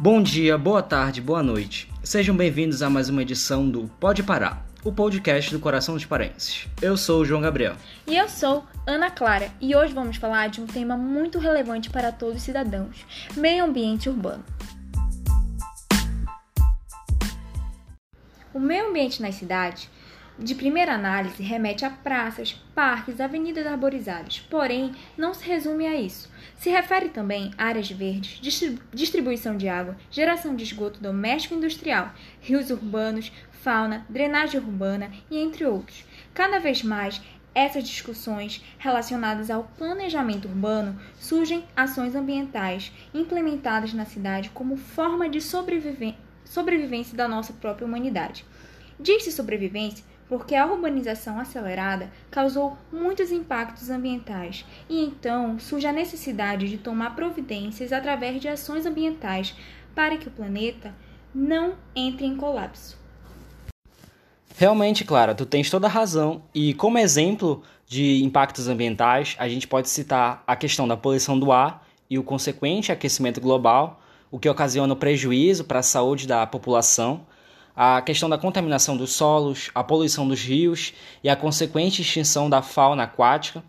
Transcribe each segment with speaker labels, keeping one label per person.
Speaker 1: Bom dia, boa tarde, boa noite. Sejam bem-vindos a mais uma edição do Pode Parar, o podcast do Coração dos Parenses. Eu sou o João Gabriel.
Speaker 2: E eu sou Ana Clara, e hoje vamos falar de um tema muito relevante para todos os cidadãos: meio ambiente urbano. O meio ambiente nas cidades de primeira análise, remete a praças, parques, avenidas arborizadas, porém não se resume a isso. Se refere também a áreas verdes, distribuição de água, geração de esgoto doméstico e industrial, rios urbanos, fauna, drenagem urbana e entre outros. Cada vez mais, essas discussões relacionadas ao planejamento urbano surgem ações ambientais implementadas na cidade como forma de sobrevivência da nossa própria humanidade. Diz-se sobrevivência porque a urbanização acelerada causou muitos impactos ambientais e então surge a necessidade de tomar providências através de ações ambientais para que o planeta não entre em colapso.
Speaker 1: Realmente, Clara, tu tens toda a razão. E como exemplo de impactos ambientais, a gente pode citar a questão da poluição do ar e o consequente aquecimento global, o que ocasiona prejuízo para a saúde da população, a questão da contaminação dos solos, a poluição dos rios e a consequente extinção da fauna aquática,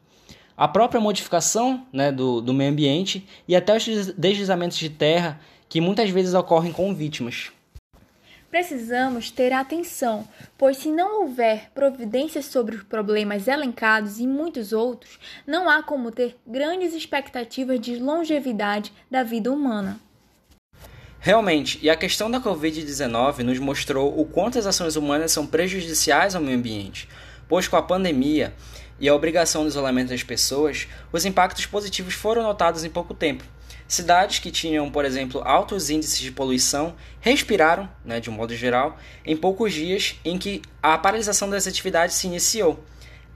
Speaker 1: a própria modificação né, do, do meio ambiente e até os deslizamentos de terra que muitas vezes ocorrem com vítimas.
Speaker 2: Precisamos ter atenção, pois se não houver providências sobre os problemas elencados e muitos outros, não há como ter grandes expectativas de longevidade da vida humana.
Speaker 1: Realmente, e a questão da Covid-19 nos mostrou o quanto as ações humanas são prejudiciais ao meio ambiente, pois com a pandemia e a obrigação do isolamento das pessoas, os impactos positivos foram notados em pouco tempo. Cidades que tinham, por exemplo, altos índices de poluição respiraram, né, de um modo geral, em poucos dias em que a paralisação das atividades se iniciou.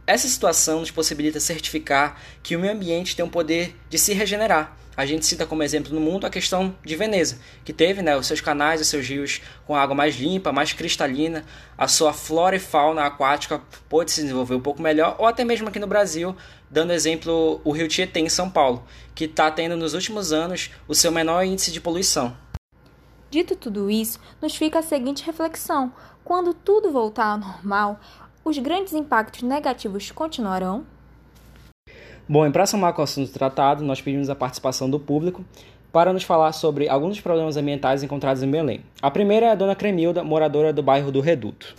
Speaker 1: Essa situação nos possibilita certificar que o meio ambiente tem o poder de se regenerar a gente cita como exemplo no mundo a questão de Veneza, que teve né, os seus canais e seus rios com água mais limpa, mais cristalina, a sua flora e fauna aquática pôde se desenvolver um pouco melhor, ou até mesmo aqui no Brasil, dando exemplo o rio Tietê em São Paulo, que está tendo nos últimos anos o seu menor índice de poluição.
Speaker 2: Dito tudo isso, nos fica a seguinte reflexão: quando tudo voltar ao normal, os grandes impactos negativos continuarão?
Speaker 1: Bom, e para somar com o assunto tratado, nós pedimos a participação do público para nos falar sobre alguns problemas ambientais encontrados em Belém. A primeira é a dona Cremilda, moradora do bairro do Reduto.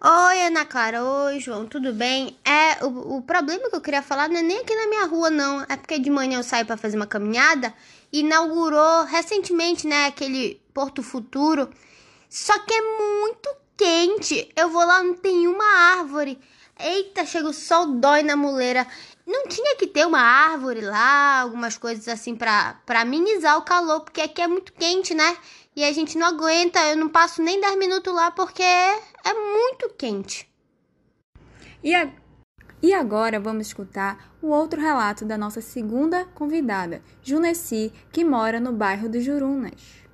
Speaker 3: Oi, Ana Clara. Oi, João. Tudo bem? É, o, o problema que eu queria falar não é nem aqui na minha rua, não. É porque de manhã eu saio para fazer uma caminhada e inaugurou recentemente, né, aquele Porto Futuro. Só que é muito quente. Eu vou lá, não tem uma árvore. Eita, chega o sol, dói na muleira. Não tinha que ter uma árvore lá, algumas coisas assim para amenizar o calor, porque aqui é muito quente, né? E a gente não aguenta, eu não passo nem 10 minutos lá porque é muito quente.
Speaker 2: E, a... e agora vamos escutar o outro relato da nossa segunda convidada, Juneci, que mora no bairro dos Jurunas.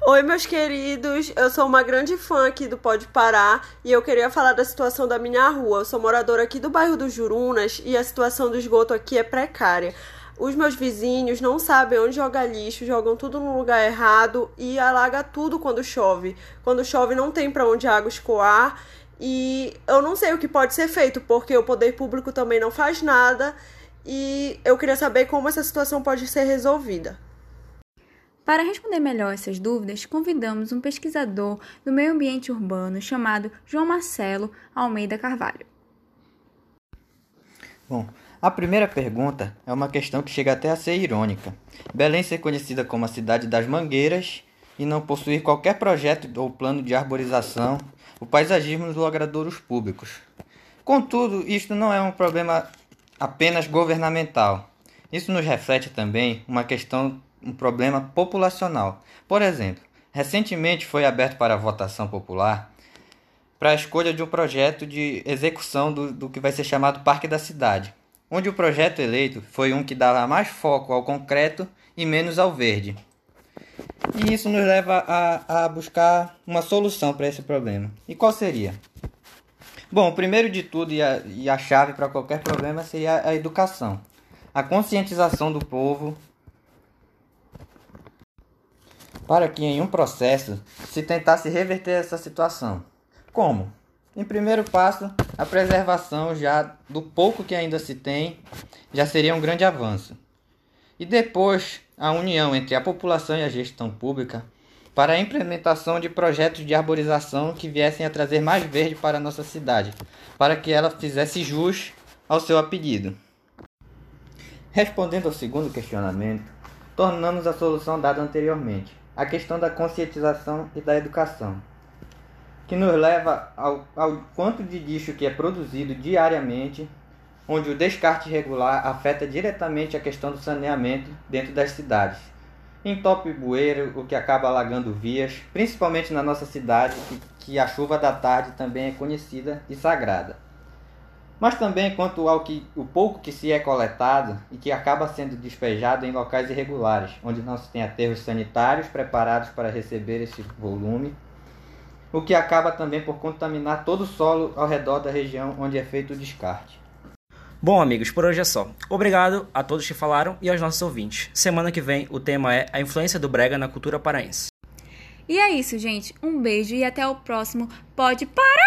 Speaker 4: Oi, meus queridos. Eu sou uma grande fã aqui do Pode Parar e eu queria falar da situação da minha rua. Eu sou moradora aqui do bairro dos Jurunas e a situação do esgoto aqui é precária. Os meus vizinhos não sabem onde jogar lixo, jogam tudo no lugar errado e alaga tudo quando chove. Quando chove não tem para onde a água escoar e eu não sei o que pode ser feito porque o poder público também não faz nada e eu queria saber como essa situação pode ser resolvida.
Speaker 2: Para responder melhor essas dúvidas, convidamos um pesquisador do meio ambiente urbano chamado João Marcelo Almeida Carvalho.
Speaker 5: Bom, a primeira pergunta é uma questão que chega até a ser irônica. Belém ser conhecida como a cidade das mangueiras e não possuir qualquer projeto ou plano de arborização, o paisagismo nos logradouros públicos. Contudo, isto não é um problema apenas governamental. Isso nos reflete também uma questão um problema populacional. Por exemplo, recentemente foi aberto para votação popular para a escolha de um projeto de execução do, do que vai ser chamado Parque da Cidade, onde o projeto eleito foi um que dava mais foco ao concreto e menos ao verde. E isso nos leva a, a buscar uma solução para esse problema. E qual seria? Bom, primeiro de tudo e a, e a chave para qualquer problema seria a educação. A conscientização do povo para que em um processo se tentasse reverter essa situação. Como? Em primeiro passo, a preservação já do pouco que ainda se tem já seria um grande avanço. E depois, a união entre a população e a gestão pública para a implementação de projetos de arborização que viessem a trazer mais verde para a nossa cidade, para que ela fizesse jus ao seu apelido. Respondendo ao segundo questionamento, tornamos a solução dada anteriormente, a questão da conscientização e da educação, que nos leva ao, ao quanto de lixo que é produzido diariamente, onde o descarte irregular afeta diretamente a questão do saneamento dentro das cidades entope bueiro, o que acaba alagando vias, principalmente na nossa cidade, que, que a chuva da tarde também é conhecida e sagrada. Mas também quanto ao que o pouco que se é coletado e que acaba sendo despejado em locais irregulares, onde não se tem aterros sanitários preparados para receber esse volume, o que acaba também por contaminar todo o solo ao redor da região onde é feito o descarte.
Speaker 1: Bom, amigos, por hoje é só. Obrigado a todos que falaram e aos nossos ouvintes. Semana que vem o tema é a influência do brega na cultura paraense.
Speaker 2: E é isso, gente. Um beijo e até o próximo Pode Parar!